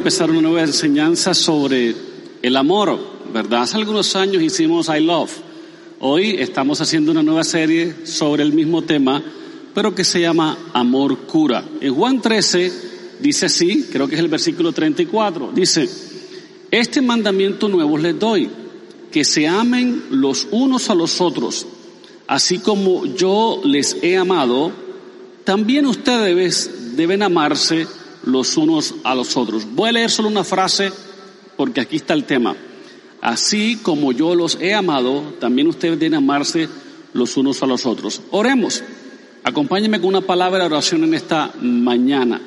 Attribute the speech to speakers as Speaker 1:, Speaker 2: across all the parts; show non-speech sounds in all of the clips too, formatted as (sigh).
Speaker 1: empezar una nueva enseñanza sobre el amor, ¿verdad? Hace algunos años hicimos I Love. Hoy estamos haciendo una nueva serie sobre el mismo tema, pero que se llama Amor Cura. En Juan 13 dice así, creo que es el versículo 34, dice, este mandamiento nuevo les doy, que se amen los unos a los otros, así como yo les he amado, también ustedes deben amarse los unos a los otros. Voy a leer solo una frase porque aquí está el tema. Así como yo los he amado, también ustedes deben amarse los unos a los otros. Oremos. Acompáñenme con una palabra de oración en esta mañana.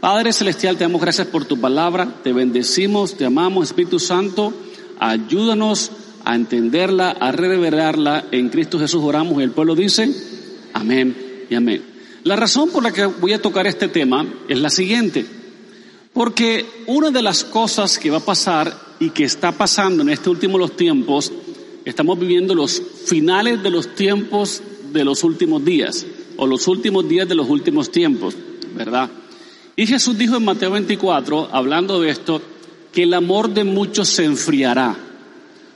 Speaker 1: Padre Celestial, te damos gracias por tu palabra, te bendecimos, te amamos, Espíritu Santo, ayúdanos a entenderla, a reverberarla. En Cristo Jesús oramos y el pueblo dice, amén y amén. La razón por la que voy a tocar este tema es la siguiente, porque una de las cosas que va a pasar y que está pasando en este último los tiempos, estamos viviendo los finales de los tiempos de los últimos días, o los últimos días de los últimos tiempos, ¿verdad? Y Jesús dijo en Mateo 24, hablando de esto, que el amor de muchos se enfriará.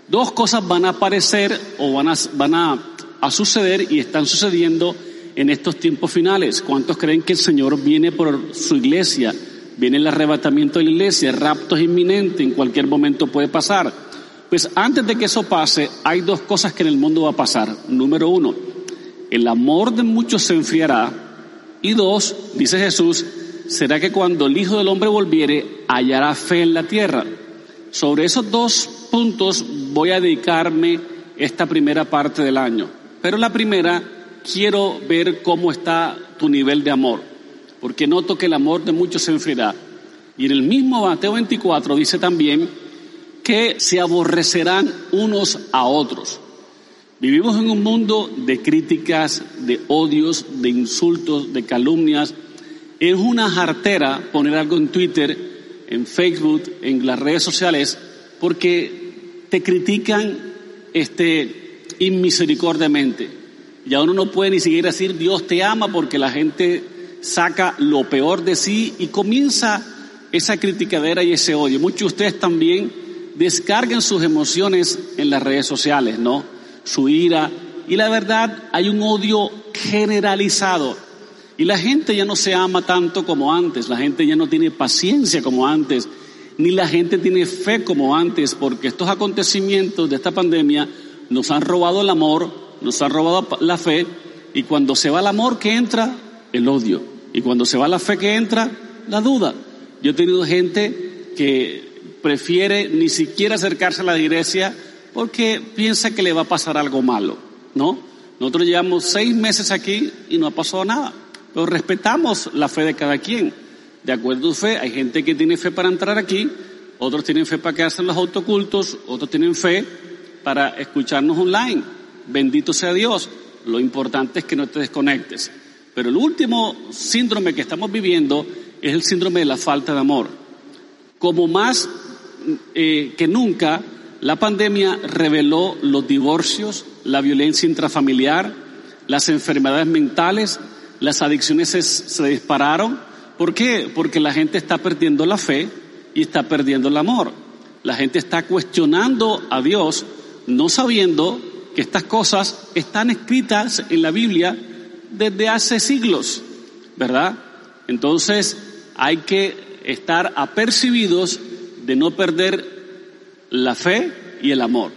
Speaker 1: Dos cosas van a aparecer o van a, van a, a suceder y están sucediendo en estos tiempos finales. ¿Cuántos creen que el Señor viene por su iglesia? Viene el arrebatamiento de la iglesia, el rapto es inminente, en cualquier momento puede pasar. Pues antes de que eso pase, hay dos cosas que en el mundo va a pasar. Número uno, el amor de muchos se enfriará. Y dos, dice Jesús, será que cuando el Hijo del Hombre volviere, hallará fe en la tierra. Sobre esos dos puntos voy a dedicarme esta primera parte del año. Pero la primera, quiero ver cómo está tu nivel de amor, porque noto que el amor de muchos se enfriará. Y en el mismo Mateo 24 dice también que se aborrecerán unos a otros. Vivimos en un mundo de críticas, de odios, de insultos, de calumnias. Es una jartera poner algo en Twitter, en Facebook, en las redes sociales, porque te critican este inmisericordiamente. Ya uno no puede ni siquiera decir Dios te ama porque la gente saca lo peor de sí y comienza esa criticadera y ese odio. Muchos de ustedes también descargan sus emociones en las redes sociales, ¿no? Su ira. Y la verdad, hay un odio generalizado. Y la gente ya no se ama tanto como antes, la gente ya no tiene paciencia como antes, ni la gente tiene fe como antes, porque estos acontecimientos de esta pandemia nos han robado el amor, nos han robado la fe, y cuando se va el amor que entra, el odio. Y cuando se va la fe que entra, la duda. Yo he tenido gente que prefiere ni siquiera acercarse a la iglesia porque piensa que le va a pasar algo malo, ¿no? Nosotros llevamos seis meses aquí y no ha pasado nada, pero respetamos la fe de cada quien. De acuerdo a su fe, hay gente que tiene fe para entrar aquí, otros tienen fe para quedarse en los autocultos, otros tienen fe para escucharnos online. Bendito sea Dios. Lo importante es que no te desconectes. Pero el último síndrome que estamos viviendo es el síndrome de la falta de amor. Como más eh, que nunca, la pandemia reveló los divorcios, la violencia intrafamiliar, las enfermedades mentales, las adicciones se, se dispararon. ¿Por qué? Porque la gente está perdiendo la fe y está perdiendo el amor. La gente está cuestionando a Dios, no sabiendo estas cosas están escritas en la Biblia desde hace siglos, ¿verdad? Entonces hay que estar apercibidos de no perder la fe y el amor.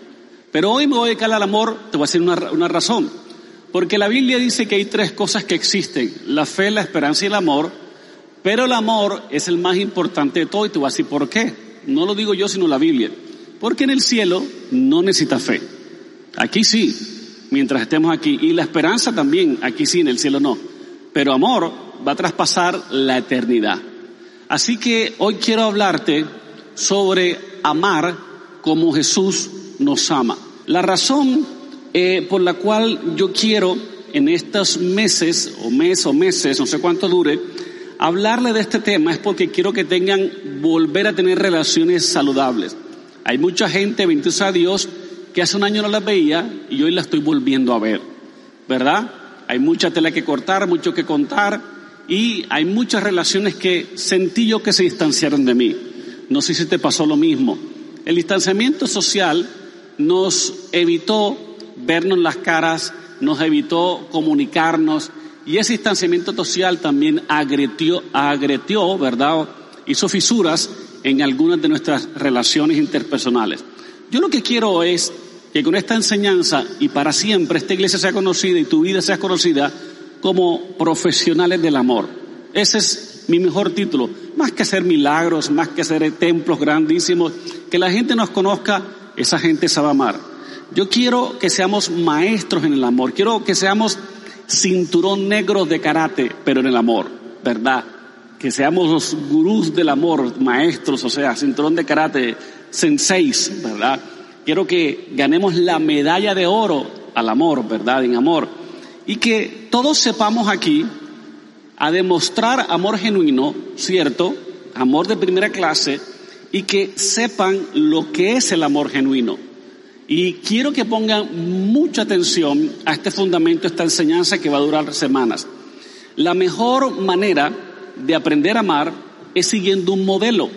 Speaker 1: Pero hoy me voy a dedicar al amor, te voy a decir una, una razón. Porque la Biblia dice que hay tres cosas que existen, la fe, la esperanza y el amor, pero el amor es el más importante de todo y te voy a decir por qué. No lo digo yo, sino la Biblia. Porque en el cielo no necesita fe. Aquí sí, mientras estemos aquí. Y la esperanza también, aquí sí, en el cielo no. Pero amor va a traspasar la eternidad. Así que hoy quiero hablarte sobre amar como Jesús nos ama. La razón eh, por la cual yo quiero en estos meses, o mes o meses, no sé cuánto dure, hablarle de este tema es porque quiero que tengan, volver a tener relaciones saludables. Hay mucha gente, bendito a Dios, que hace un año no las veía y hoy la estoy volviendo a ver, ¿verdad? Hay mucha tela que cortar, mucho que contar y hay muchas relaciones que sentí yo que se distanciaron de mí. No sé si te pasó lo mismo. El distanciamiento social nos evitó vernos las caras, nos evitó comunicarnos y ese distanciamiento social también agretió, agretió, ¿verdad? Hizo fisuras en algunas de nuestras relaciones interpersonales. Yo lo que quiero es que con esta enseñanza y para siempre esta iglesia sea conocida y tu vida sea conocida como profesionales del amor. Ese es mi mejor título. Más que hacer milagros, más que hacer templos grandísimos, que la gente nos conozca, esa gente sabe amar. Yo quiero que seamos maestros en el amor. Quiero que seamos cinturón negro de karate, pero en el amor, ¿verdad? Que seamos los gurús del amor, maestros, o sea, cinturón de karate, senseis, ¿verdad? Quiero que ganemos la medalla de oro al amor, ¿verdad? En amor. Y que todos sepamos aquí a demostrar amor genuino, ¿cierto? Amor de primera clase, y que sepan lo que es el amor genuino. Y quiero que pongan mucha atención a este fundamento, esta enseñanza que va a durar semanas. La mejor manera de aprender a amar es siguiendo un modelo,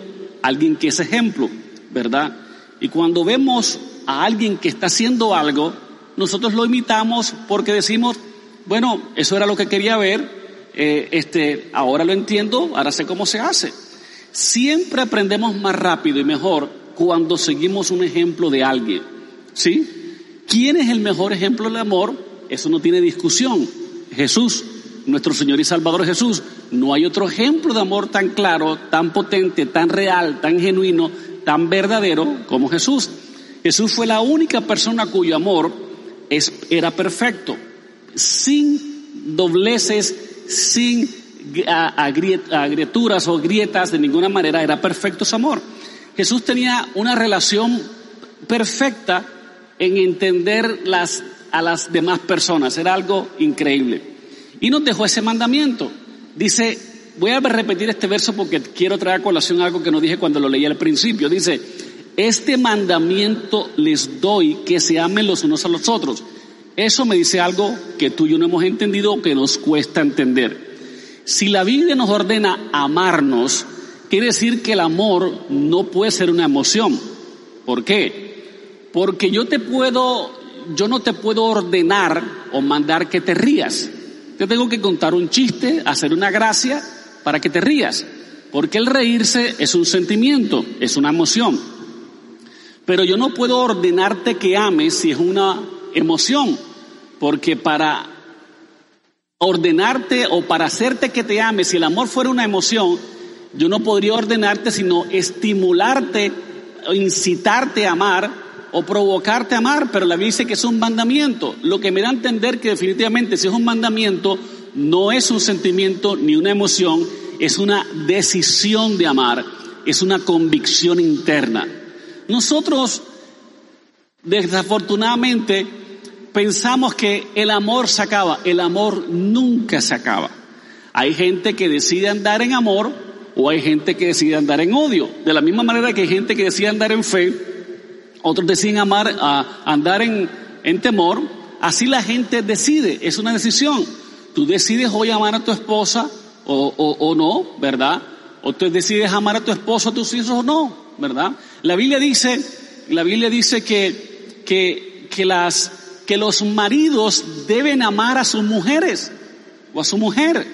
Speaker 1: alguien que es ejemplo, ¿verdad? Y cuando vemos a alguien que está haciendo algo, nosotros lo imitamos porque decimos, bueno, eso era lo que quería ver, eh, este, ahora lo entiendo, ahora sé cómo se hace. Siempre aprendemos más rápido y mejor cuando seguimos un ejemplo de alguien. ¿Sí? ¿Quién es el mejor ejemplo del amor? Eso no tiene discusión. Jesús, nuestro Señor y Salvador Jesús. No hay otro ejemplo de amor tan claro, tan potente, tan real, tan genuino, tan verdadero como Jesús. Jesús fue la única persona cuyo amor era perfecto, sin dobleces, sin agrieturas o grietas, de ninguna manera era perfecto su amor. Jesús tenía una relación perfecta en entender las, a las demás personas. Era algo increíble. Y nos dejó ese mandamiento. Dice, voy a repetir este verso porque quiero traer a colación algo que no dije cuando lo leí al principio. Dice, este mandamiento les doy que se amen los unos a los otros. Eso me dice algo que tú y yo no hemos entendido o que nos cuesta entender. Si la Biblia nos ordena amarnos, quiere decir que el amor no puede ser una emoción. ¿Por qué? Porque yo te puedo, yo no te puedo ordenar o mandar que te rías. Te tengo que contar un chiste, hacer una gracia para que te rías. Porque el reírse es un sentimiento, es una emoción. Pero yo no puedo ordenarte que ames si es una emoción. Porque para ordenarte o para hacerte que te ames, si el amor fuera una emoción, yo no podría ordenarte sino estimularte o incitarte a amar o provocarte a amar, pero la Biblia dice que es un mandamiento, lo que me da a entender que definitivamente si es un mandamiento, no es un sentimiento ni una emoción, es una decisión de amar, es una convicción interna. Nosotros, desafortunadamente, pensamos que el amor se acaba, el amor nunca se acaba. Hay gente que decide andar en amor o hay gente que decide andar en odio. De la misma manera que hay gente que decide andar en fe otros deciden amar, a andar en, en temor. Así la gente decide, es una decisión. Tú decides hoy amar a tu esposa o, o, no, ¿verdad? O tú decides amar a tu esposo, a tus hijos o no, ¿verdad? La Biblia dice, la Biblia dice que, que, que las, que los maridos deben amar a sus mujeres o a su mujer.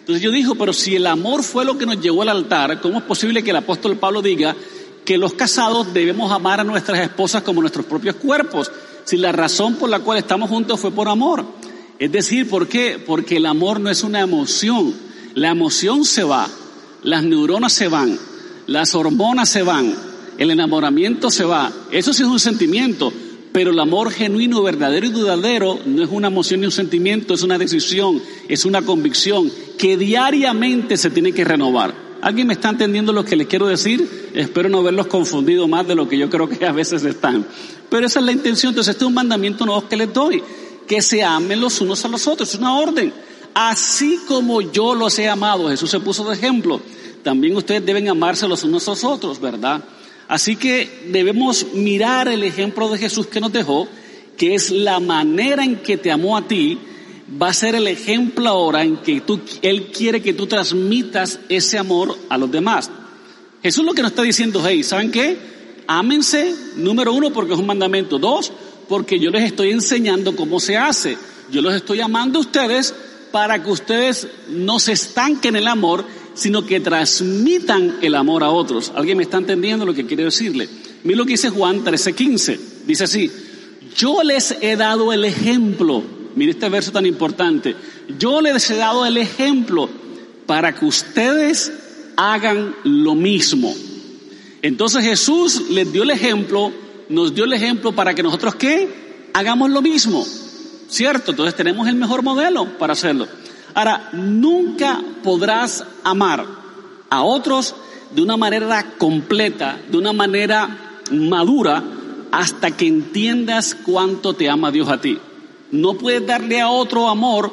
Speaker 1: Entonces yo digo, pero si el amor fue lo que nos llevó al altar, ¿cómo es posible que el apóstol Pablo diga que los casados debemos amar a nuestras esposas como nuestros propios cuerpos, si la razón por la cual estamos juntos fue por amor. Es decir, ¿por qué? Porque el amor no es una emoción. La emoción se va, las neuronas se van, las hormonas se van, el enamoramiento se va. Eso sí es un sentimiento, pero el amor genuino, verdadero y duradero no es una emoción ni un sentimiento, es una decisión, es una convicción que diariamente se tiene que renovar. ¿Alguien me está entendiendo lo que les quiero decir? Espero no verlos confundido más de lo que yo creo que a veces están. Pero esa es la intención. Entonces, este es un mandamiento nuevo que les doy. Que se amen los unos a los otros. Es una orden. Así como yo los he amado, Jesús se puso de ejemplo. También ustedes deben amarse los unos a los otros, ¿verdad? Así que debemos mirar el ejemplo de Jesús que nos dejó, que es la manera en que te amó a ti, va a ser el ejemplo ahora en que tú, Él quiere que tú transmitas ese amor a los demás. Jesús lo que nos está diciendo, hey, ¿saben qué? Ámense, número uno, porque es un mandamiento. Dos, porque yo les estoy enseñando cómo se hace. Yo los estoy amando a ustedes para que ustedes no se estanquen en el amor, sino que transmitan el amor a otros. ¿Alguien me está entendiendo lo que quiero decirle? Mira lo que dice Juan 13:15. Dice así, yo les he dado el ejemplo. Mire este verso tan importante. Yo les he dado el ejemplo para que ustedes hagan lo mismo. Entonces Jesús les dio el ejemplo, nos dio el ejemplo para que nosotros qué? Hagamos lo mismo. ¿Cierto? Entonces tenemos el mejor modelo para hacerlo. Ahora, nunca podrás amar a otros de una manera completa, de una manera madura, hasta que entiendas cuánto te ama Dios a ti. No puedes darle a otro amor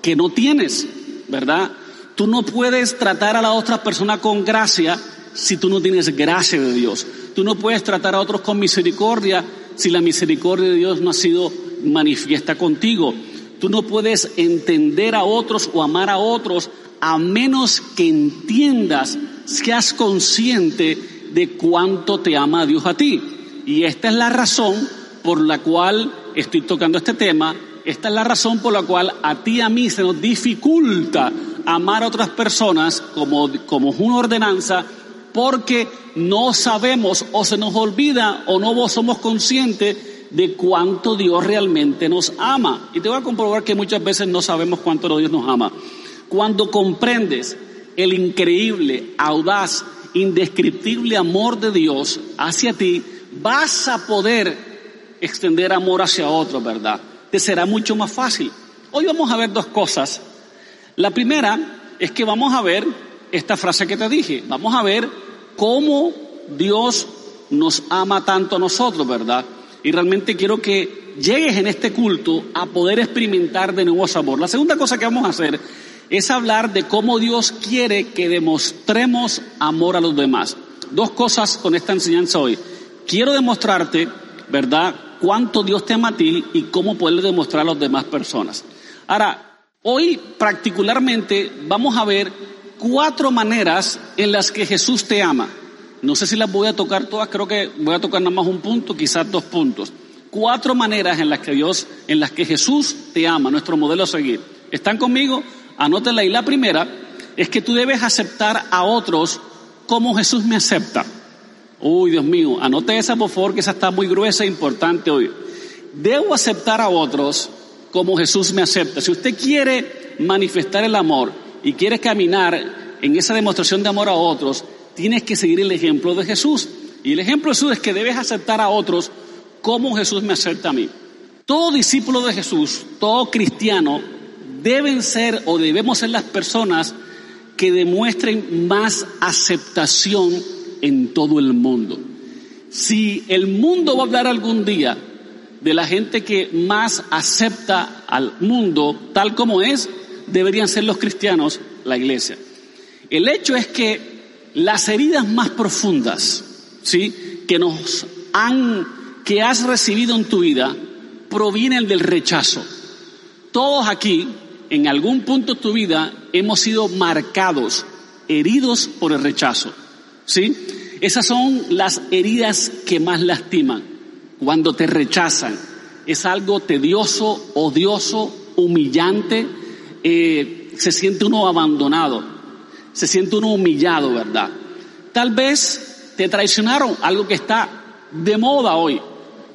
Speaker 1: que no tienes, ¿verdad? Tú no puedes tratar a la otra persona con gracia si tú no tienes gracia de Dios. Tú no puedes tratar a otros con misericordia si la misericordia de Dios no ha sido manifiesta contigo. Tú no puedes entender a otros o amar a otros a menos que entiendas, seas consciente de cuánto te ama Dios a ti. Y esta es la razón por la cual estoy tocando este tema. Esta es la razón por la cual a ti y a mí se nos dificulta amar a otras personas como, como una ordenanza porque no sabemos o se nos olvida o no somos conscientes de cuánto Dios realmente nos ama. Y te voy a comprobar que muchas veces no sabemos cuánto Dios nos ama. Cuando comprendes el increíble, audaz, indescriptible amor de Dios hacia ti, vas a poder extender amor hacia otros, ¿verdad? Te será mucho más fácil. Hoy vamos a ver dos cosas. La primera es que vamos a ver esta frase que te dije. Vamos a ver cómo Dios nos ama tanto a nosotros, ¿verdad? Y realmente quiero que llegues en este culto a poder experimentar de nuevo sabor. La segunda cosa que vamos a hacer es hablar de cómo Dios quiere que demostremos amor a los demás. Dos cosas con esta enseñanza hoy. Quiero demostrarte, ¿verdad?, cuánto Dios te ama y cómo poder demostrar a las demás personas. Ahora, hoy particularmente vamos a ver cuatro maneras en las que Jesús te ama. No sé si las voy a tocar todas, creo que voy a tocar nada más un punto, quizás dos puntos. Cuatro maneras en las que Dios, en las que Jesús te ama, nuestro modelo a seguir. ¿Están conmigo? Anótenla y la primera es que tú debes aceptar a otros como Jesús me acepta. Uy, Dios mío, anote esa por favor, que esa está muy gruesa e importante hoy. Debo aceptar a otros como Jesús me acepta. Si usted quiere manifestar el amor y quiere caminar en esa demostración de amor a otros, tienes que seguir el ejemplo de Jesús. Y el ejemplo de Jesús es que debes aceptar a otros como Jesús me acepta a mí. Todo discípulo de Jesús, todo cristiano, deben ser o debemos ser las personas que demuestren más aceptación en todo el mundo. Si el mundo va a hablar algún día de la gente que más acepta al mundo tal como es, deberían ser los cristianos, la iglesia. El hecho es que las heridas más profundas, ¿sí? Que nos han, que has recibido en tu vida, provienen del rechazo. Todos aquí, en algún punto de tu vida, hemos sido marcados, heridos por el rechazo, ¿sí? Esas son las heridas que más lastiman. Cuando te rechazan, es algo tedioso, odioso, humillante, eh, se siente uno abandonado se siente uno humillado, ¿verdad? Tal vez te traicionaron, algo que está de moda hoy.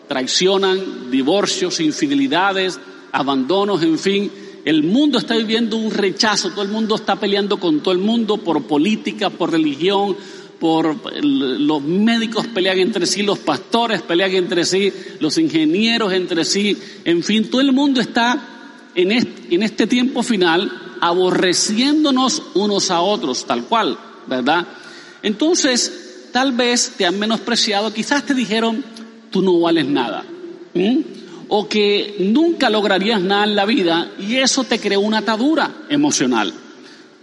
Speaker 1: Traicionan, divorcios, infidelidades, abandonos, en fin. El mundo está viviendo un rechazo, todo el mundo está peleando con todo el mundo por política, por religión, por los médicos pelean entre sí, los pastores pelean entre sí, los ingenieros entre sí, en fin, todo el mundo está en este, tiempo final aborreciéndonos unos a otros, tal cual, ¿verdad? Entonces, tal vez te han menospreciado, quizás te dijeron, tú no vales nada, o que nunca lograrías nada en la vida y eso te creó una atadura emocional.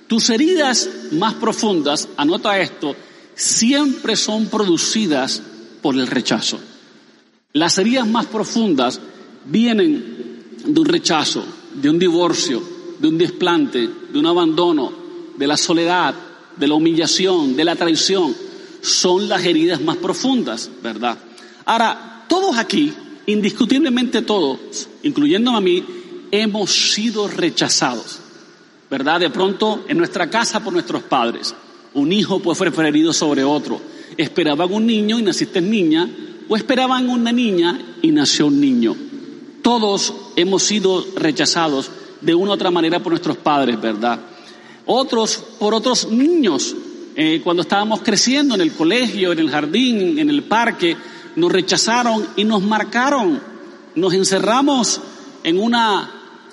Speaker 1: Tus heridas más profundas, anota esto, siempre son producidas por el rechazo. Las heridas más profundas vienen de un rechazo, de un divorcio, de un desplante, de un abandono, de la soledad, de la humillación, de la traición. Son las heridas más profundas, ¿verdad? Ahora, todos aquí, indiscutiblemente todos, incluyéndome a mí, hemos sido rechazados, ¿verdad? De pronto en nuestra casa por nuestros padres un hijo puede ser preferido sobre otro. Esperaban un niño y naciste niña, o esperaban una niña y nació un niño. Todos hemos sido rechazados de una u otra manera por nuestros padres, ¿verdad? Otros por otros niños. Eh, cuando estábamos creciendo en el colegio, en el jardín, en el parque, nos rechazaron y nos marcaron. Nos encerramos en una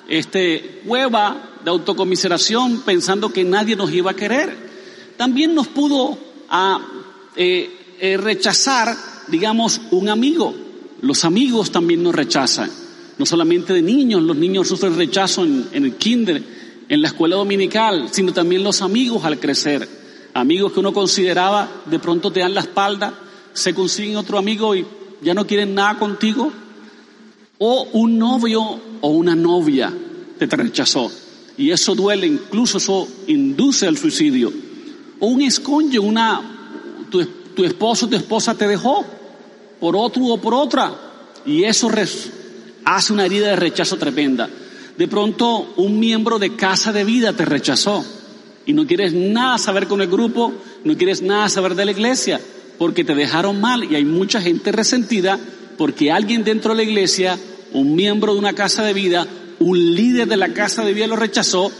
Speaker 1: este, cueva de autocomiseración pensando que nadie nos iba a querer también nos pudo a, eh, eh, rechazar, digamos, un amigo. Los amigos también nos rechazan, no solamente de niños, los niños sufren rechazo en, en el kinder, en la escuela dominical, sino también los amigos al crecer. Amigos que uno consideraba, de pronto te dan la espalda, se consiguen otro amigo y ya no quieren nada contigo. O un novio o una novia te rechazó. Y eso duele, incluso eso induce al suicidio o un esconde, una, tu, tu esposo tu esposa te dejó por otro o por otra, y eso hace una herida de rechazo tremenda. De pronto un miembro de casa de vida te rechazó y no quieres nada saber con el grupo, no quieres nada saber de la iglesia, porque te dejaron mal y hay mucha gente resentida porque alguien dentro de la iglesia, un miembro de una casa de vida, un líder de la casa de vida lo rechazó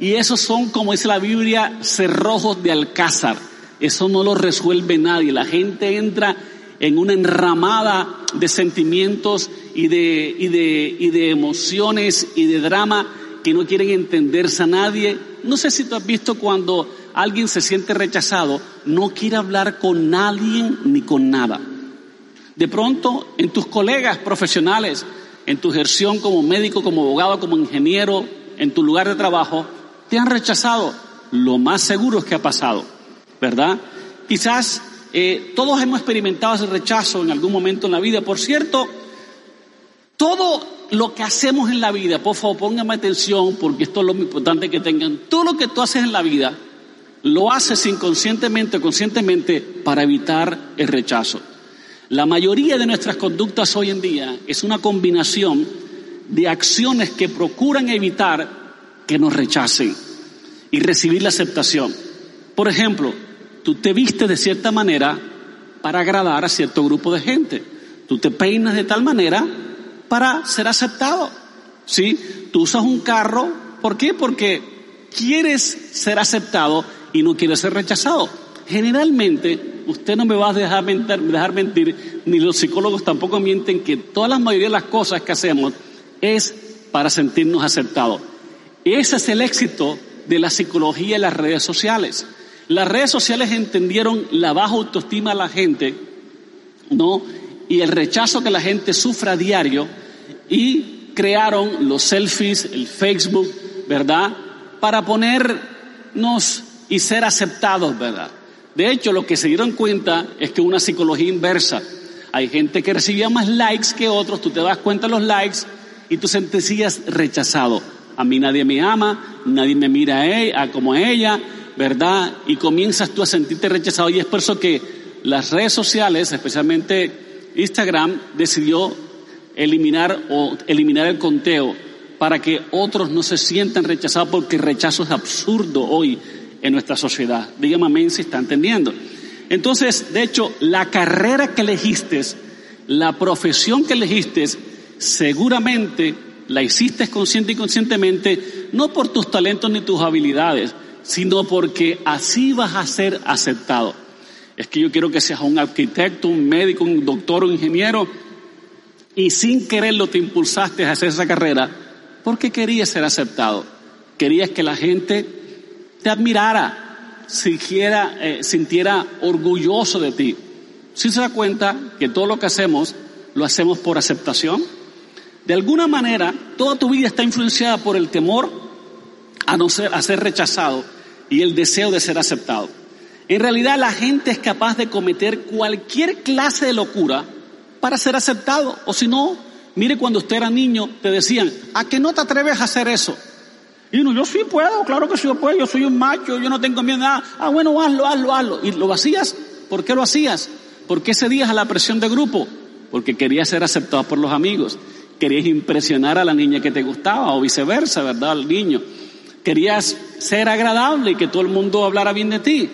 Speaker 1: y esos son, como dice la Biblia, cerrojos de alcázar. Eso no lo resuelve nadie. La gente entra en una enramada de sentimientos y de, y de, y de emociones y de drama que no quieren entenderse a nadie. No sé si tú has visto cuando alguien se siente rechazado, no quiere hablar con nadie ni con nada. De pronto, en tus colegas profesionales, en tu ejerción como médico, como abogado, como ingeniero, en tu lugar de trabajo, te han rechazado, lo más seguro es que ha pasado, ¿verdad? Quizás eh, todos hemos experimentado ese rechazo en algún momento en la vida. Por cierto, todo lo que hacemos en la vida, por favor, pónganme atención porque esto es lo importante que tengan. Todo lo que tú haces en la vida, lo haces inconscientemente o conscientemente para evitar el rechazo. La mayoría de nuestras conductas hoy en día es una combinación de acciones que procuran evitar que nos rechacen y recibir la aceptación. Por ejemplo, tú te vistes de cierta manera para agradar a cierto grupo de gente. Tú te peinas de tal manera para ser aceptado. ¿Sí? Tú usas un carro, ¿por qué? Porque quieres ser aceptado y no quieres ser rechazado. Generalmente, usted no me va a dejar mentir, dejar mentir, ni los psicólogos tampoco mienten que toda la mayoría de las cosas que hacemos es para sentirnos aceptados. Ese es el éxito de la psicología y las redes sociales. Las redes sociales entendieron la baja autoestima de la gente, ¿no? Y el rechazo que la gente sufre a diario y crearon los selfies, el Facebook, ¿verdad? Para ponernos y ser aceptados, ¿verdad? De hecho, lo que se dieron cuenta es que una psicología inversa. Hay gente que recibía más likes que otros, tú te das cuenta de los likes y tú sentías rechazado a mí nadie me ama, nadie me mira a ella, como a ella, ¿verdad? Y comienzas tú a sentirte rechazado y es por eso que las redes sociales, especialmente Instagram, decidió eliminar o eliminar el conteo para que otros no se sientan rechazados porque el rechazo es absurdo hoy en nuestra sociedad. Dígame amén si está entendiendo. Entonces, de hecho, la carrera que elegiste, la profesión que elegiste, seguramente la hiciste consciente y conscientemente, no por tus talentos ni tus habilidades, sino porque así vas a ser aceptado. es que yo quiero que seas un arquitecto, un médico, un doctor, un ingeniero, y sin quererlo te impulsaste a hacer esa carrera porque querías ser aceptado, querías que la gente te admirara, sintiera, eh, sintiera orgulloso de ti. Si se da cuenta que todo lo que hacemos lo hacemos por aceptación, de alguna manera toda tu vida está influenciada por el temor a no ser, rechazado y el deseo de ser aceptado. En realidad la gente es capaz de cometer cualquier clase de locura para ser aceptado. O si no, mire cuando usted era niño, te decían, ¿a qué no te atreves a hacer eso? Y uno, yo sí puedo, claro que sí puedo, yo soy un macho, yo no tengo miedo a nada. Ah, bueno, hazlo, hazlo, hazlo. ¿Y lo hacías? ¿Por qué lo hacías? ¿Por qué cedías a la presión de grupo? Porque querías ser aceptado por los amigos. Querías impresionar a la niña que te gustaba o viceversa, ¿verdad? Al niño. Querías ser agradable y que todo el mundo hablara bien de ti.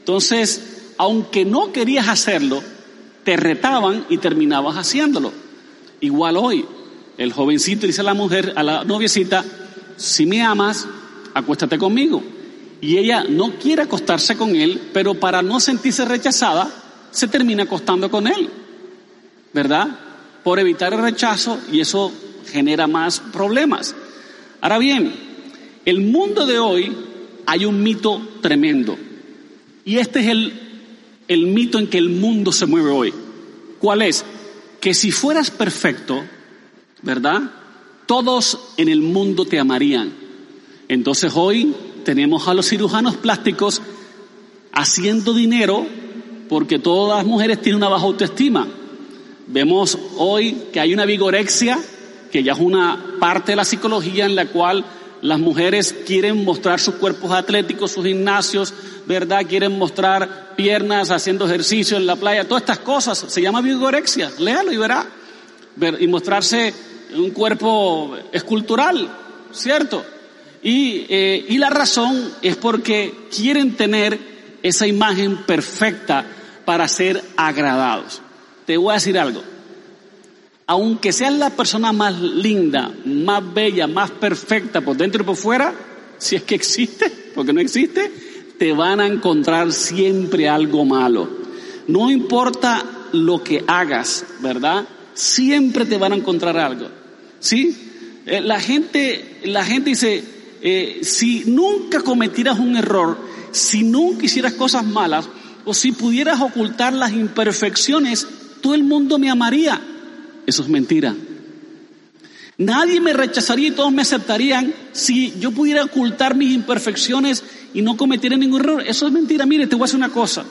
Speaker 1: Entonces, aunque no querías hacerlo, te retaban y terminabas haciéndolo. Igual hoy, el jovencito dice a la mujer, a la noviecita, si me amas, acuéstate conmigo. Y ella no quiere acostarse con él, pero para no sentirse rechazada, se termina acostando con él. ¿Verdad? Por evitar el rechazo y eso genera más problemas. Ahora bien, el mundo de hoy hay un mito tremendo. Y este es el el mito en que el mundo se mueve hoy. ¿Cuál es? Que si fueras perfecto, ¿verdad? Todos en el mundo te amarían. Entonces hoy tenemos a los cirujanos plásticos haciendo dinero porque todas las mujeres tienen una baja autoestima. Vemos hoy que hay una vigorexia, que ya es una parte de la psicología en la cual las mujeres quieren mostrar sus cuerpos atléticos, sus gimnasios, ¿verdad? Quieren mostrar piernas haciendo ejercicio en la playa, todas estas cosas. Se llama vigorexia. Léalo y verá. y mostrarse un cuerpo escultural, ¿cierto? Y, eh, y la razón es porque quieren tener esa imagen perfecta para ser agradados. Te voy a decir algo aunque seas la persona más linda, más bella, más perfecta por dentro y por fuera, si es que existe, porque no existe, te van a encontrar siempre algo malo. No importa lo que hagas, ¿verdad? Siempre te van a encontrar algo. ¿Sí? Eh, la gente, la gente dice, eh, si nunca cometieras un error, si nunca hicieras cosas malas, o si pudieras ocultar las imperfecciones, todo el mundo me amaría. Eso es mentira. Nadie me rechazaría y todos me aceptarían si yo pudiera ocultar mis imperfecciones y no cometiera ningún error. Eso es mentira. Mire, te voy a decir una cosa.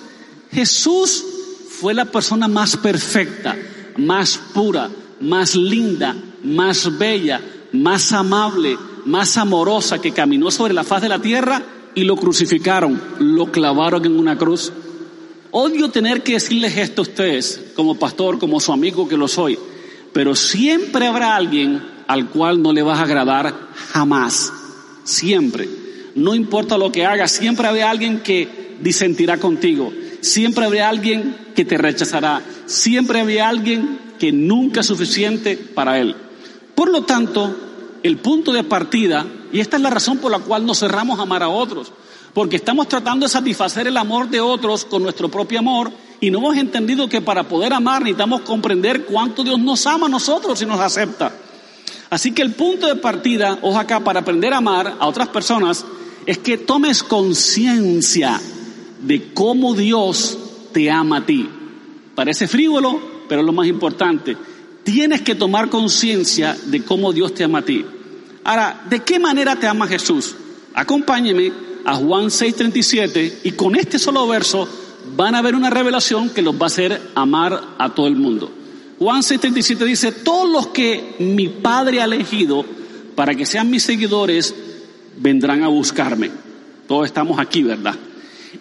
Speaker 1: Jesús fue la persona más perfecta, más pura, más linda, más bella, más amable, más amorosa que caminó sobre la faz de la tierra y lo crucificaron, lo clavaron en una cruz. Odio tener que decirles esto a ustedes, como pastor, como su amigo que lo soy. Pero siempre habrá alguien al cual no le vas a agradar jamás. Siempre. No importa lo que hagas, siempre habrá alguien que disentirá contigo. Siempre habrá alguien que te rechazará. Siempre habrá alguien que nunca es suficiente para él. Por lo tanto, el punto de partida, y esta es la razón por la cual nos cerramos a amar a otros, porque estamos tratando de satisfacer el amor de otros con nuestro propio amor y no hemos entendido que para poder amar necesitamos comprender cuánto Dios nos ama a nosotros y nos acepta. Así que el punto de partida, ojo acá, para aprender a amar a otras personas, es que tomes conciencia de cómo Dios te ama a ti. Parece frívolo, pero es lo más importante. Tienes que tomar conciencia de cómo Dios te ama a ti. Ahora, ¿de qué manera te ama Jesús? Acompáñeme a Juan 6:37 y con este solo verso van a ver una revelación que los va a hacer amar a todo el mundo. Juan 6:37 dice, todos los que mi Padre ha elegido para que sean mis seguidores vendrán a buscarme. Todos estamos aquí, ¿verdad?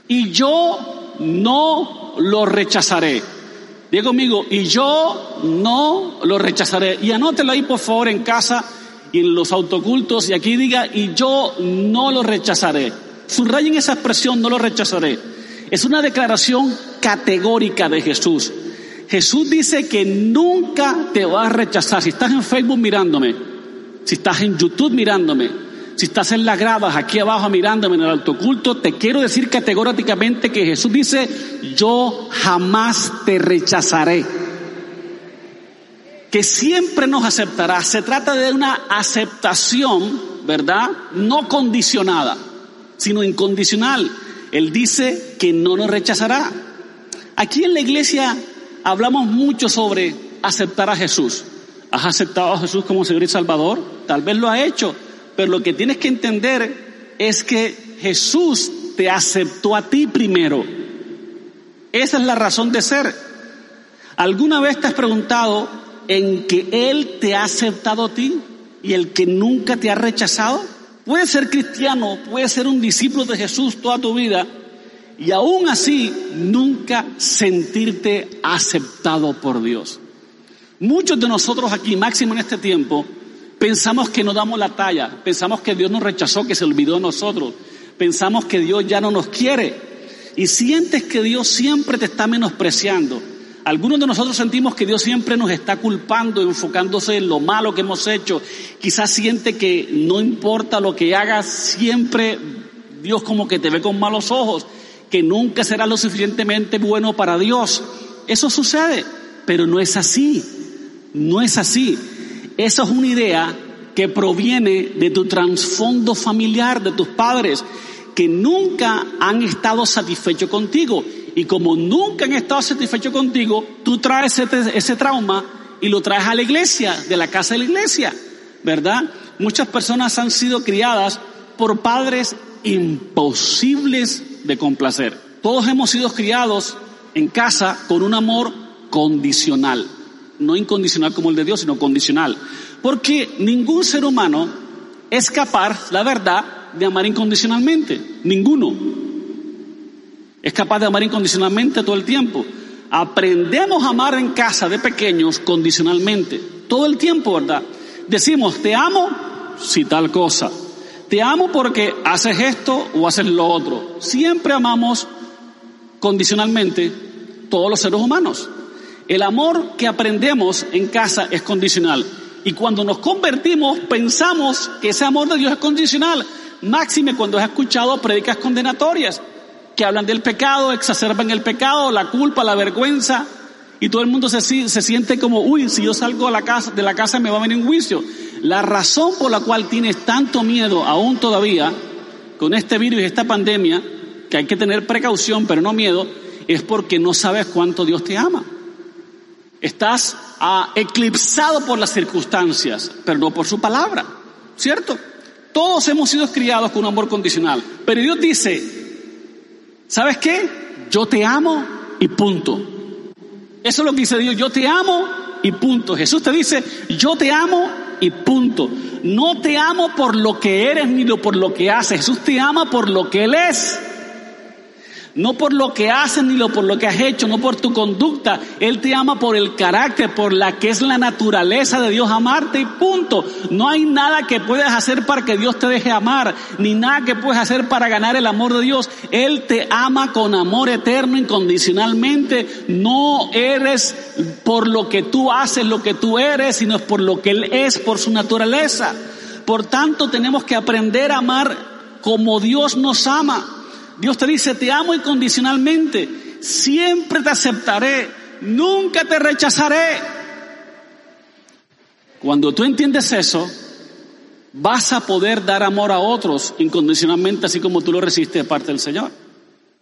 Speaker 1: Y yo no lo rechazaré. Diga conmigo, y yo no lo rechazaré. Y anótelo ahí por favor en casa y en los autocultos y aquí diga, y yo no lo rechazaré. Subrayen esa expresión, no lo rechazaré. Es una declaración categórica de Jesús. Jesús dice que nunca te va a rechazar. Si estás en Facebook mirándome, si estás en YouTube mirándome, si estás en las gradas aquí abajo mirándome en el alto culto, te quiero decir categóricamente que Jesús dice, yo jamás te rechazaré. Que siempre nos aceptará. Se trata de una aceptación, ¿verdad? No condicionada, sino incondicional. Él dice que no nos rechazará. Aquí en la iglesia hablamos mucho sobre aceptar a Jesús. ¿Has aceptado a Jesús como Señor y Salvador? Tal vez lo ha hecho, pero lo que tienes que entender es que Jesús te aceptó a ti primero. Esa es la razón de ser. ¿Alguna vez te has preguntado en que Él te ha aceptado a ti y el que nunca te ha rechazado? Puedes ser cristiano, puedes ser un discípulo de Jesús toda tu vida y aún así nunca sentirte aceptado por Dios. Muchos de nosotros aquí, máximo en este tiempo, Pensamos que no damos la talla, pensamos que Dios nos rechazó, que se olvidó de nosotros, pensamos que Dios ya no nos quiere y sientes que Dios siempre te está menospreciando. Algunos de nosotros sentimos que Dios siempre nos está culpando, enfocándose en lo malo que hemos hecho. Quizás siente que no importa lo que hagas, siempre Dios como que te ve con malos ojos, que nunca será lo suficientemente bueno para Dios. Eso sucede, pero no es así. No es así. Esa es una idea que proviene de tu trasfondo familiar, de tus padres, que nunca han estado satisfechos contigo. Y como nunca han estado satisfechos contigo, tú traes ese, ese trauma y lo traes a la iglesia, de la casa de la iglesia, ¿verdad? Muchas personas han sido criadas por padres imposibles de complacer. Todos hemos sido criados en casa con un amor condicional no incondicional como el de Dios, sino condicional. Porque ningún ser humano es capaz, la verdad, de amar incondicionalmente. Ninguno. Es capaz de amar incondicionalmente todo el tiempo. Aprendemos a amar en casa de pequeños condicionalmente. Todo el tiempo, ¿verdad? Decimos, te amo si tal cosa. Te amo porque haces esto o haces lo otro. Siempre amamos condicionalmente todos los seres humanos. El amor que aprendemos en casa es condicional. Y cuando nos convertimos pensamos que ese amor de Dios es condicional. Máxime cuando has escuchado predicas condenatorias que hablan del pecado, exacerban el pecado, la culpa, la vergüenza. Y todo el mundo se, se siente como, uy, si yo salgo a la casa, de la casa me va a venir un juicio. La razón por la cual tienes tanto miedo aún todavía con este virus y esta pandemia, que hay que tener precaución pero no miedo, es porque no sabes cuánto Dios te ama. Estás ah, eclipsado por las circunstancias, pero no por su palabra, ¿cierto? Todos hemos sido criados con un amor condicional, pero Dios dice, ¿sabes qué? Yo te amo y punto. Eso es lo que dice Dios, yo te amo y punto. Jesús te dice, yo te amo y punto. No te amo por lo que eres ni por lo que haces. Jesús te ama por lo que Él es. No por lo que haces ni por lo que has hecho, no por tu conducta. Él te ama por el carácter, por la que es la naturaleza de Dios amarte y punto. No hay nada que puedas hacer para que Dios te deje amar, ni nada que puedes hacer para ganar el amor de Dios. Él te ama con amor eterno, incondicionalmente. No eres por lo que tú haces lo que tú eres, sino por lo que Él es, por su naturaleza. Por tanto, tenemos que aprender a amar como Dios nos ama. Dios te dice, te amo incondicionalmente, siempre te aceptaré, nunca te rechazaré. Cuando tú entiendes eso, vas a poder dar amor a otros incondicionalmente, así como tú lo recibiste de parte del Señor.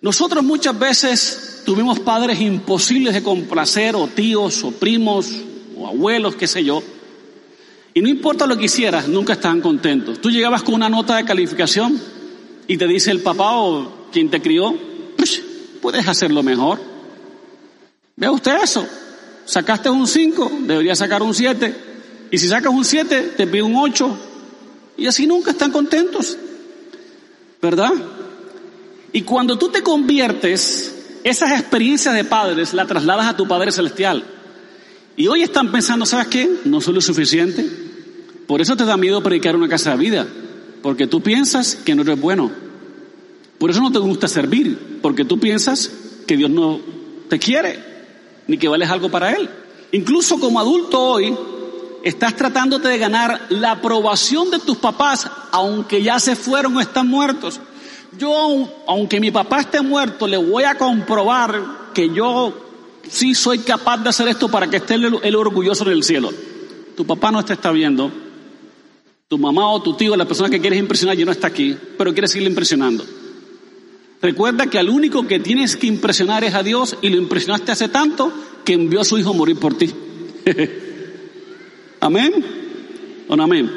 Speaker 1: Nosotros muchas veces tuvimos padres imposibles de complacer, o tíos, o primos, o abuelos, qué sé yo. Y no importa lo que hicieras, nunca estaban contentos. Tú llegabas con una nota de calificación y te dice el papá o quien te crió, puedes hacerlo mejor. Vea usted eso. Sacaste un 5, deberías sacar un 7. Y si sacas un 7, te pide un 8. Y así nunca están contentos. ¿Verdad? Y cuando tú te conviertes, esas experiencias de padres las trasladas a tu Padre Celestial. Y hoy están pensando, ¿sabes qué? No soy lo suficiente. Por eso te da miedo predicar una casa de vida. Porque tú piensas que no eres bueno. Por eso no te gusta servir, porque tú piensas que Dios no te quiere, ni que vales algo para Él. Incluso como adulto hoy, estás tratándote de ganar la aprobación de tus papás, aunque ya se fueron o están muertos. Yo, aunque mi papá esté muerto, le voy a comprobar que yo sí soy capaz de hacer esto para que esté el, orgulloso en el cielo. Tu papá no te está viendo, tu mamá o tu tío, la persona que quieres impresionar, ya no está aquí, pero quieres seguirle impresionando. Recuerda que al único que tienes que impresionar es a Dios y lo impresionaste hace tanto que envió a su hijo a morir por ti. (laughs) amén. ¿O no amén?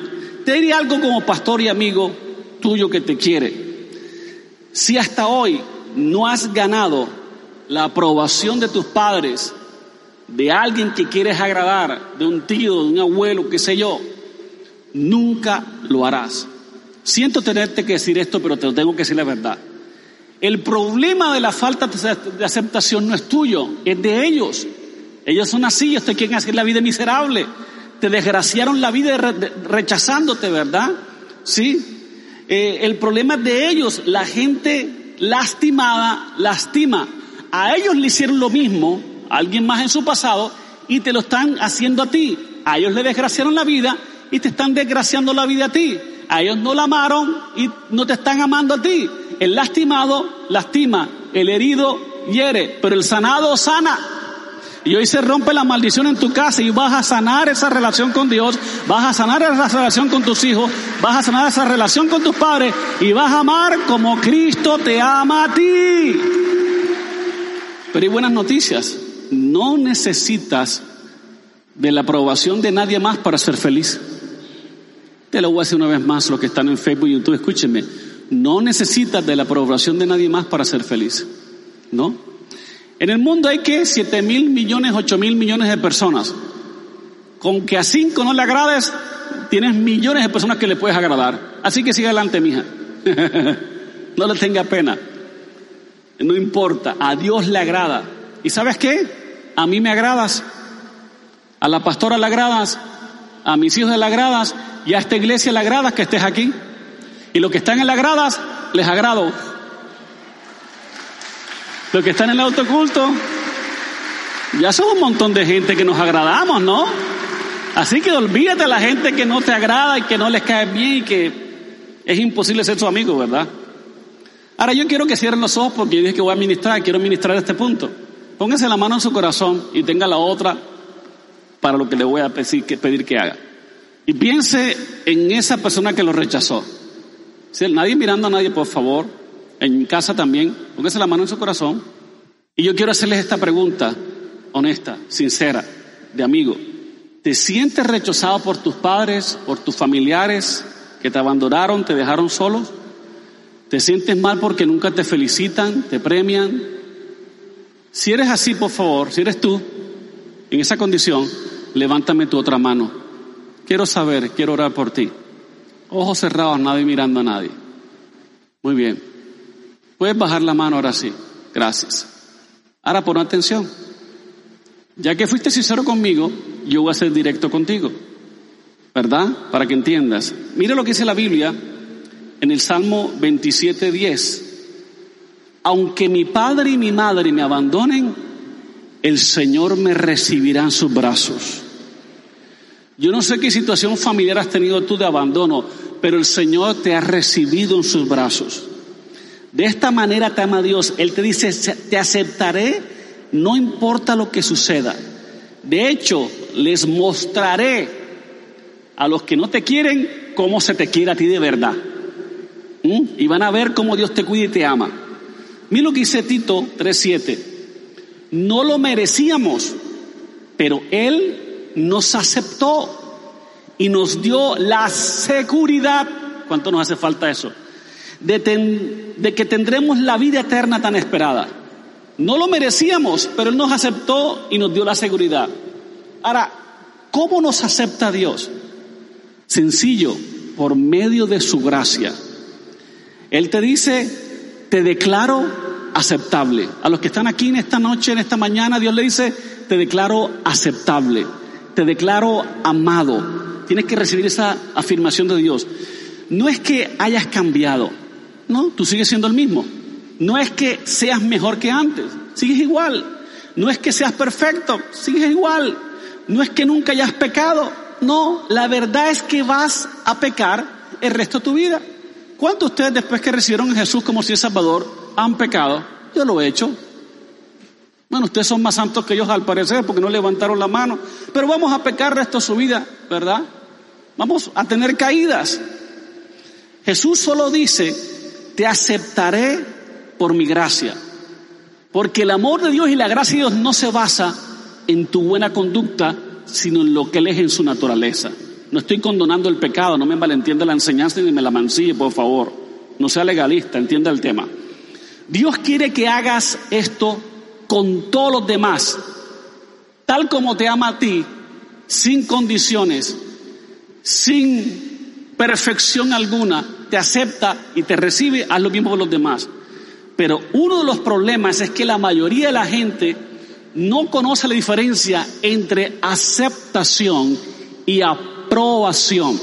Speaker 1: Te diré algo como pastor y amigo tuyo que te quiere. Si hasta hoy no has ganado la aprobación de tus padres, de alguien que quieres agradar, de un tío, de un abuelo, qué sé yo, nunca lo harás. Siento tenerte que decir esto, pero te lo tengo que decir la verdad. El problema de la falta de aceptación no es tuyo, es de ellos. Ellos son así, ellos te quieren hacer la vida miserable. Te desgraciaron la vida rechazándote, ¿verdad? Sí. Eh, el problema es de ellos. La gente lastimada lastima. A ellos le hicieron lo mismo, alguien más en su pasado, y te lo están haciendo a ti. A ellos le desgraciaron la vida y te están desgraciando la vida a ti. A ellos no la amaron y no te están amando a ti. El lastimado lastima, el herido hiere, pero el sanado sana. Y hoy se rompe la maldición en tu casa y vas a sanar esa relación con Dios, vas a sanar esa relación con tus hijos, vas a sanar esa relación con tus padres y vas a amar como Cristo te ama a ti. Pero hay buenas noticias. No necesitas de la aprobación de nadie más para ser feliz. Te lo voy a decir una vez más, los que están en Facebook y YouTube, escúchenme. No necesitas de la aprobación de nadie más para ser feliz. ¿No? En el mundo hay que 7 mil millones, 8 mil millones de personas. Con que a cinco no le agrades, tienes millones de personas que le puedes agradar. Así que sigue adelante, mija. (laughs) no le tenga pena. No importa, a Dios le agrada. ¿Y sabes qué? A mí me agradas. A la pastora le agradas. A mis hijos le agradas y a esta iglesia le agrada que estés aquí. Y los que están en las gradas, les agrado. Los que están en el autoculto, ya son un montón de gente que nos agradamos, ¿no? Así que olvídate de la gente que no te agrada y que no les cae bien y que es imposible ser su amigo, ¿verdad? Ahora yo quiero que cierren los ojos porque yo dije que voy a ministrar, quiero ministrar este punto. Póngase la mano en su corazón y tenga la otra para lo que le voy a pedir que, pedir que haga. Y piense en esa persona que lo rechazó. Si nadie mirando a nadie, por favor. En casa también. Póngase la mano en su corazón. Y yo quiero hacerles esta pregunta, honesta, sincera, de amigo. ¿Te sientes rechazado por tus padres, por tus familiares que te abandonaron, te dejaron solos? ¿Te sientes mal porque nunca te felicitan, te premian? Si eres así, por favor, si eres tú, en esa condición, levántame tu otra mano. Quiero saber, quiero orar por ti. Ojos cerrados, nadie mirando a nadie. Muy bien. Puedes bajar la mano ahora sí. Gracias. Ahora pon atención. Ya que fuiste sincero conmigo, yo voy a ser directo contigo. ¿Verdad? Para que entiendas. Mira lo que dice la Biblia en el Salmo 27.10. Aunque mi padre y mi madre me abandonen, el Señor me recibirá en sus brazos. Yo no sé qué situación familiar has tenido tú de abandono, pero el Señor te ha recibido en sus brazos. De esta manera te ama Dios. Él te dice, te aceptaré, no importa lo que suceda. De hecho, les mostraré a los que no te quieren cómo se te quiere a ti de verdad. ¿Mm? Y van a ver cómo Dios te cuida y te ama. Mira lo que dice Tito 3.7. No lo merecíamos, pero Él nos aceptó y nos dio la seguridad, ¿cuánto nos hace falta eso? De, que tendremos la vida eterna tan esperada. No lo merecíamos, pero Él nos aceptó y nos dio la seguridad. Ahora, ¿cómo nos acepta Dios? Sencillo, por medio de su gracia. Él te dice, te declaro aceptable. A los que están aquí en esta noche, en esta mañana, Dios le dice, te declaro aceptable te declaro amado. Tienes que recibir esa afirmación de Dios. No es que hayas cambiado, no, tú sigues siendo el mismo. No es que seas mejor que antes, sigues igual. No es que seas perfecto, sigues igual. No es que nunca hayas pecado, No, la verdad es que vas a pecar el resto de tu vida. ¿Cuántos de ustedes después que recibieron a Jesús como si es Salvador han pecado? Yo lo he hecho. Bueno, ustedes son más santos que ellos al parecer porque no levantaron la mano. Pero vamos a pecar resto de su vida, ¿verdad? Vamos a tener caídas. Jesús solo dice, te aceptaré por mi gracia. Porque el amor de Dios y la gracia de Dios no se basa en tu buena conducta, sino en lo que Él es en su naturaleza. No estoy condonando el pecado, no me malentienda la enseñanza ni me la mancille, por favor. No sea legalista, entienda el tema. Dios quiere que hagas esto con todos los demás, tal como te ama a ti, sin condiciones, sin perfección alguna, te acepta y te recibe, haz lo mismo con los demás. Pero uno de los problemas es que la mayoría de la gente no conoce la diferencia entre aceptación y aprobación.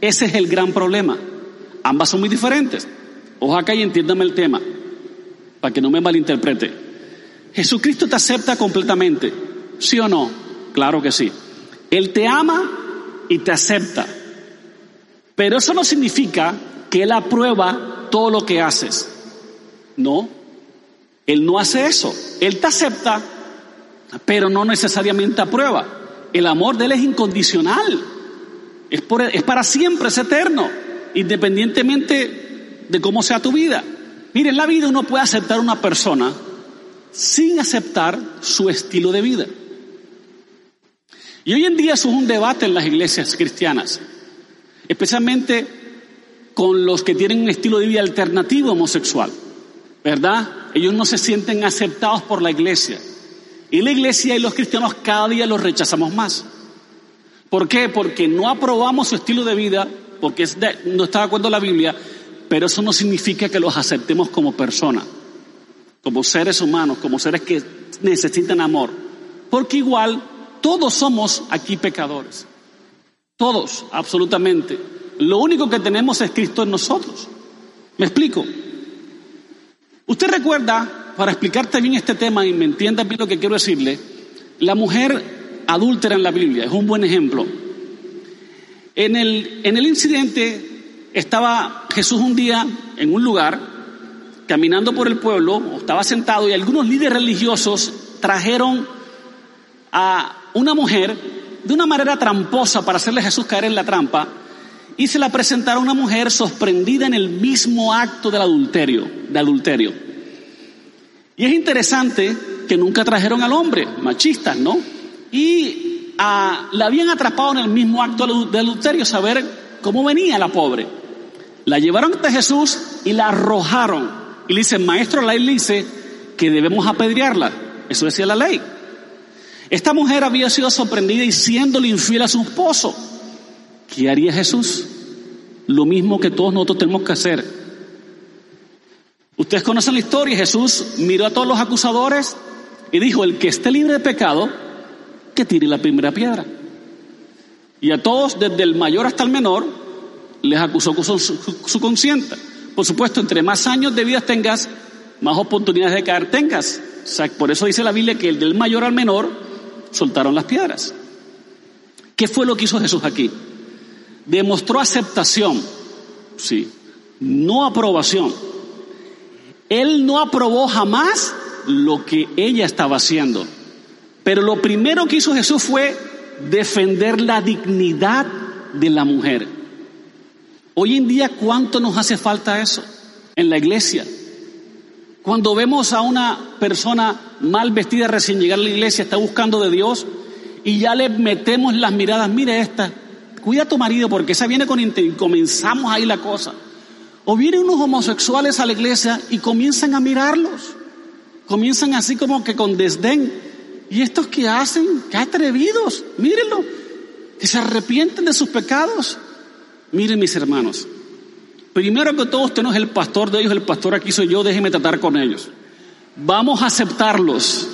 Speaker 1: Ese es el gran problema. Ambas son muy diferentes. Ojalá y entiéndame el tema, para que no me malinterprete. Jesucristo te acepta completamente, ¿sí o no? Claro que sí. Él te ama y te acepta. Pero eso no significa que Él aprueba todo lo que haces. No, Él no hace eso. Él te acepta, pero no necesariamente aprueba. El amor de Él es incondicional. Es, es para siempre, es eterno, independientemente de cómo sea tu vida. Mire, en la vida uno puede aceptar a una persona sin aceptar su estilo de vida. Y hoy en día eso es un debate en las iglesias cristianas, especialmente con los que tienen un estilo de vida alternativo homosexual. ¿verdad? Ellos no se sienten aceptados por la iglesia. Y la iglesia y los cristianos cada día los rechazamos más. ¿Por qué? Porque no aprobamos su estilo de vida, porque no está de acuerdo la Biblia, pero eso no significa que los aceptemos como personas, como seres humanos, como seres que necesitan amor. Porque igual todos somos aquí pecadores. Todos, absolutamente. Lo único que tenemos es Cristo en nosotros. ¿Me explico? Usted recuerda, para explicarte bien este tema y me entienda bien lo que quiero decirle, la mujer adúltera en la Biblia es un buen ejemplo. En el, en el incidente estaba Jesús un día en un lugar, caminando por el pueblo, estaba sentado y algunos líderes religiosos trajeron a una mujer de una manera tramposa para hacerle a Jesús caer en la trampa y se la presentaron a una mujer sorprendida en el mismo acto del adulterio, de adulterio. Y es interesante que nunca trajeron al hombre, machistas, ¿no? Y ah, la habían atrapado en el mismo acto de adulterio, saber cómo venía la pobre. La llevaron ante Jesús y la arrojaron. Y le dicen, maestro, la ley dice que debemos apedrearla. Eso decía la ley. Esta mujer había sido sorprendida y siéndole infiel a su esposo. ¿Qué haría Jesús? Lo mismo que todos nosotros tenemos que hacer. Ustedes conocen la historia. Jesús miró a todos los acusadores y dijo, el que esté libre de pecado, que tire la primera piedra. Y a todos, desde el mayor hasta el menor, les acusó con su, su conciencia. Por supuesto, entre más años de vida tengas, más oportunidades de caer tengas. Por eso dice la Biblia que el del mayor al menor soltaron las piedras. ¿Qué fue lo que hizo Jesús aquí? demostró aceptación, sí, no aprobación. Él no aprobó jamás lo que ella estaba haciendo. Pero lo primero que hizo Jesús fue defender la dignidad de la mujer. Hoy en día, ¿cuánto nos hace falta eso en la iglesia? Cuando vemos a una persona mal vestida recién llegar a la iglesia, está buscando de Dios y ya le metemos las miradas, mire esta, cuida a tu marido porque esa viene con y comenzamos ahí la cosa. O vienen unos homosexuales a la iglesia y comienzan a mirarlos. Comienzan así como que con desdén. ¿Y estos qué hacen? ¡Qué atrevidos! Mírenlo. Que se arrepienten de sus pecados. Miren mis hermanos. Primero que todo, usted no es el pastor de ellos, el pastor aquí soy yo, déjeme tratar con ellos. Vamos a aceptarlos.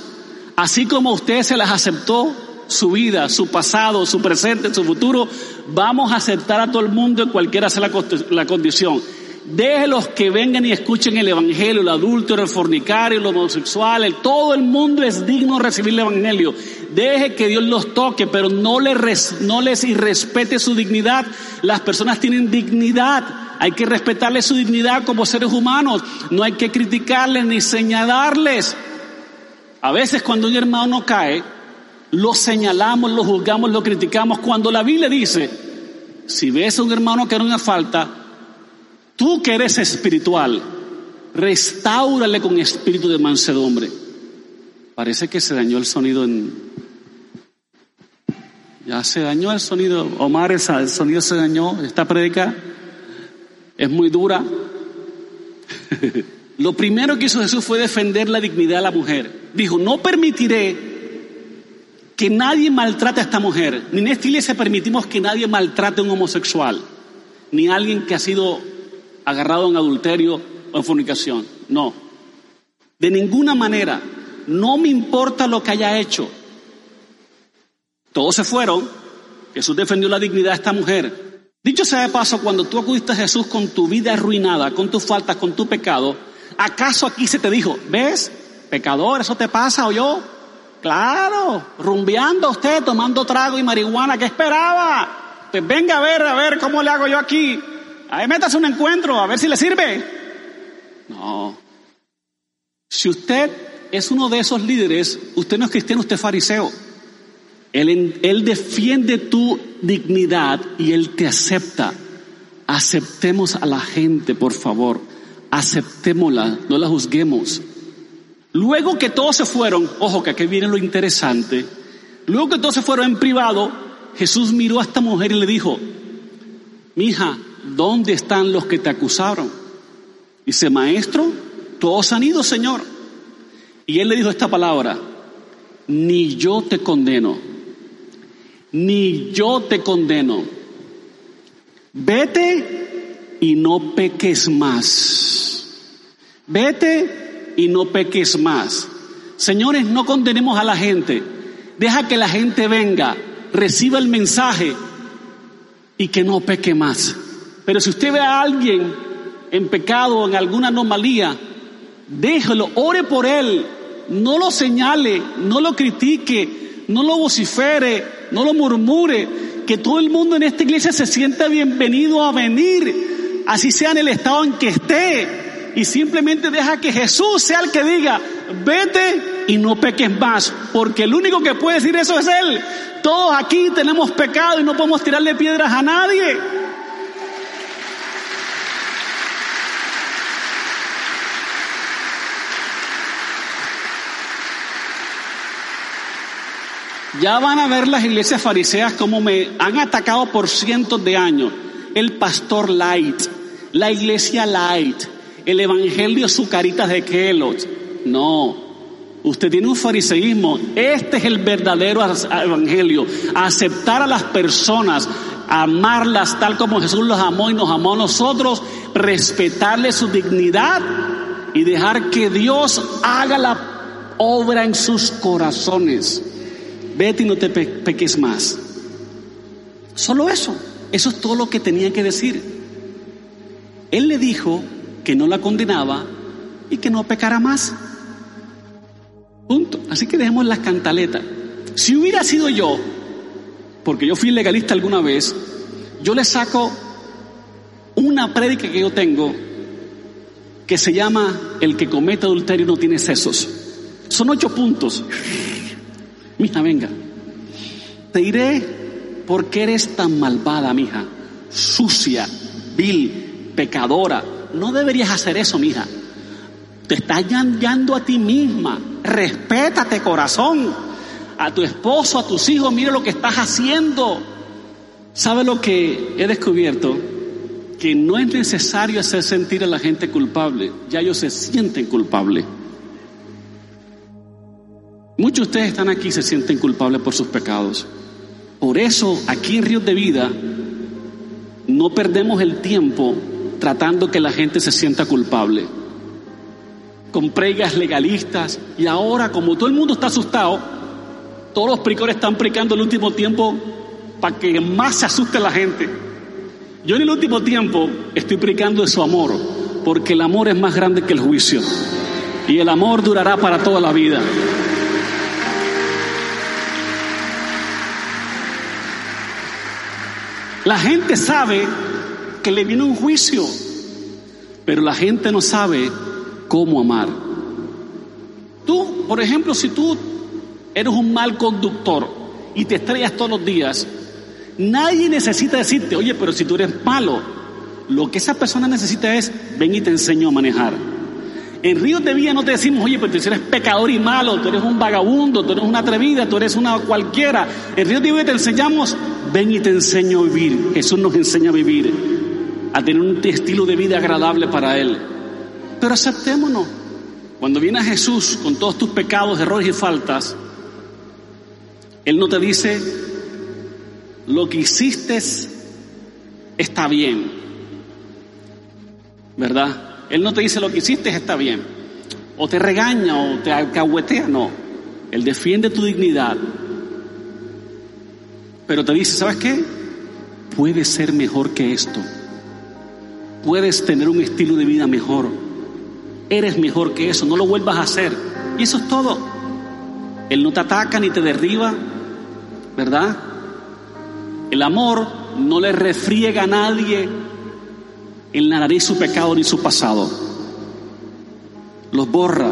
Speaker 1: Así como usted se las aceptó su vida, su pasado, su presente, su futuro, vamos a aceptar a todo el mundo en cualquiera sea la, la condición. Deje los que vengan y escuchen el Evangelio, el adúltero, el fornicario, el homosexual, el, todo el mundo es digno de recibir el Evangelio. Deje que Dios los toque, pero no les, no les irrespete su dignidad. Las personas tienen dignidad. Hay que respetarles su dignidad como seres humanos. No hay que criticarles ni señalarles. A veces cuando un hermano cae, lo señalamos, lo juzgamos, lo criticamos. Cuando la Biblia dice, si ves a un hermano que era una falta, tú que eres espiritual, restáurale con espíritu de mansedumbre. Parece que se dañó el sonido en... Ya se dañó el sonido. Omar, el sonido se dañó. Esta predica es muy dura. (laughs) Lo primero que hizo Jesús fue defender la dignidad de la mujer. Dijo, no permitiré que nadie maltrate a esta mujer. Ni en esta iglesia permitimos que nadie maltrate a un homosexual, ni a alguien que ha sido agarrado en adulterio o en fornicación. No. De ninguna manera. No me importa lo que haya hecho. Todos se fueron. Jesús defendió la dignidad de esta mujer. Dicho sea de paso, cuando tú acudiste a Jesús con tu vida arruinada, con tus faltas, con tu pecado, ¿acaso aquí se te dijo, ves, pecador, eso te pasa o yo? Claro, rumbeando usted, tomando trago y marihuana, ¿qué esperaba? Pues venga a ver, a ver cómo le hago yo aquí. Ahí metas un encuentro, a ver si le sirve. No. Si usted es uno de esos líderes, usted no es cristiano, usted es fariseo. Él, él defiende tu dignidad y Él te acepta. Aceptemos a la gente, por favor. Aceptémosla, no la juzguemos. Luego que todos se fueron, ojo que aquí viene lo interesante, luego que todos se fueron en privado, Jesús miró a esta mujer y le dijo, hija, ¿dónde están los que te acusaron? Dice, maestro, todos han ido, Señor. Y él le dijo esta palabra, ni yo te condeno, ni yo te condeno. Vete y no peques más. Vete y no peques más. Señores, no condenemos a la gente. Deja que la gente venga, reciba el mensaje y que no peque más. Pero si usted ve a alguien en pecado o en alguna anomalía, déjelo, ore por él, no lo señale, no lo critique, no lo vocifere, no lo murmure, que todo el mundo en esta iglesia se sienta bienvenido a venir, así sea en el estado en que esté y simplemente deja que Jesús sea el que diga, vete y no peques más, porque el único que puede decir eso es Él. Todos aquí tenemos pecado y no podemos tirarle piedras a nadie. Ya van a ver las iglesias fariseas como me han atacado por cientos de años. El pastor light, la iglesia light, el evangelio sucaritas de Kellogg. No. Usted tiene un fariseísmo. Este es el verdadero evangelio. Aceptar a las personas, amarlas tal como Jesús los amó y nos amó a nosotros, respetarle su dignidad y dejar que Dios haga la obra en sus corazones. Vete y no te peques más. Solo eso. Eso es todo lo que tenía que decir. Él le dijo que no la condenaba y que no pecara más. Punto. Así que dejemos las cantaletas. Si hubiera sido yo, porque yo fui legalista alguna vez, yo le saco una prédica que yo tengo que se llama El que comete adulterio no tiene sesos. Son ocho puntos. Mija, venga. Te diré por qué eres tan malvada, mija. Sucia, vil, pecadora, no deberías hacer eso, mija. Te estás llamando a ti misma. Respétate, corazón. A tu esposo, a tus hijos, mire lo que estás haciendo. ¿Sabe lo que he descubierto? Que no es necesario hacer sentir a la gente culpable. Ya ellos se sienten culpables. Muchos de ustedes están aquí y se sienten culpables por sus pecados. Por eso, aquí en Ríos de Vida, no perdemos el tiempo tratando que la gente se sienta culpable. Con pregas legalistas. Y ahora, como todo el mundo está asustado, todos los precores están precando el último tiempo para que más se asuste la gente. Yo en el último tiempo estoy predicando de su amor, porque el amor es más grande que el juicio. Y el amor durará para toda la vida. La gente sabe que le viene un juicio, pero la gente no sabe cómo amar. Tú, por ejemplo, si tú eres un mal conductor y te estrellas todos los días, nadie necesita decirte, oye, pero si tú eres malo, lo que esa persona necesita es, ven y te enseño a manejar. En Ríos de Vida no te decimos, oye, pero tú eres pecador y malo, tú eres un vagabundo, tú eres una atrevida, tú eres una cualquiera. En Ríos de Vida te enseñamos, ven y te enseño a vivir. Jesús nos enseña a vivir, a tener un estilo de vida agradable para Él. Pero aceptémonos. Cuando viene a Jesús con todos tus pecados, errores y faltas, Él no te dice, lo que hiciste está bien, ¿verdad? Él no te dice lo que hiciste está bien, o te regaña o te alcahuetea, no. Él defiende tu dignidad, pero te dice, ¿sabes qué? Puedes ser mejor que esto. Puedes tener un estilo de vida mejor. Eres mejor que eso, no lo vuelvas a hacer. Y eso es todo. Él no te ataca ni te derriba, ¿verdad? El amor no le refriega a nadie en la nariz su pecado ni su pasado. Los borra.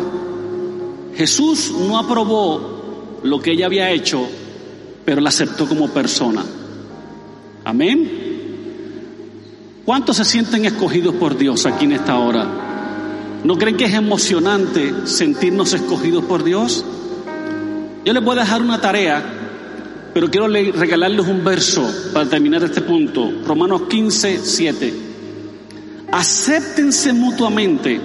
Speaker 1: Jesús no aprobó lo que ella había hecho, pero la aceptó como persona. Amén. ¿Cuántos se sienten escogidos por Dios aquí en esta hora? ¿No creen que es emocionante sentirnos escogidos por Dios? Yo les voy a dejar una tarea, pero quiero regalarles un verso para terminar este punto. Romanos 15, 7. Acéptense mutuamente,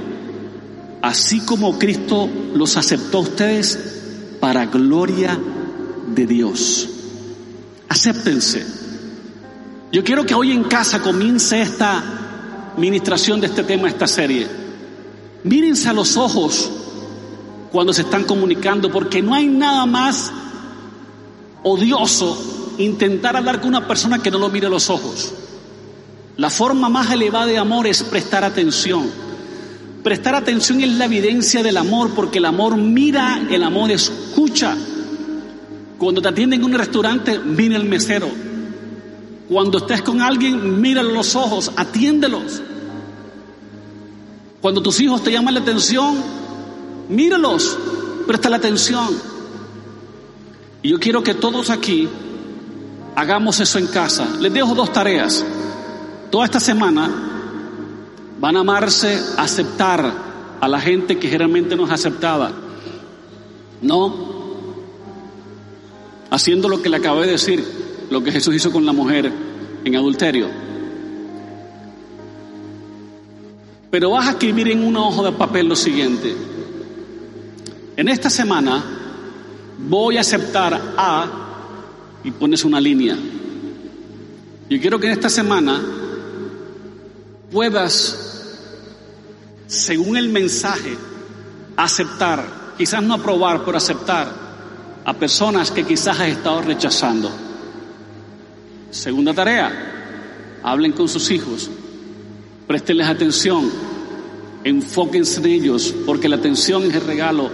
Speaker 1: así como Cristo los aceptó a ustedes para gloria de Dios. Acéptense. Yo quiero que hoy en casa comience esta ministración de este tema, esta serie. Mírense a los ojos cuando se están comunicando, porque no hay nada más odioso intentar hablar con una persona que no lo mire a los ojos. La forma más elevada de amor es prestar atención. Prestar atención es la evidencia del amor, porque el amor mira, el amor escucha. Cuando te atienden en un restaurante, mira el mesero. Cuando estés con alguien, míralo los ojos, atiéndelos. Cuando tus hijos te llaman la atención, míralos, presta la atención. Y yo quiero que todos aquí hagamos eso en casa. Les dejo dos tareas. Toda esta semana van a amarse, aceptar a la gente que generalmente no es aceptada. No haciendo lo que le acabé de decir, lo que Jesús hizo con la mujer en adulterio. Pero vas a escribir en una hoja de papel lo siguiente. En esta semana voy a aceptar a y pones una línea. Yo quiero que en esta semana puedas, según el mensaje, aceptar, quizás no aprobar, pero aceptar a personas que quizás has estado rechazando. Segunda tarea, hablen con sus hijos, préstenles atención, enfóquense en ellos, porque la atención es el regalo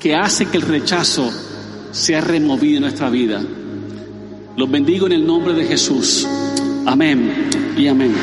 Speaker 1: que hace que el rechazo sea removido en nuestra vida. Los bendigo en el nombre de Jesús. Amén y amén.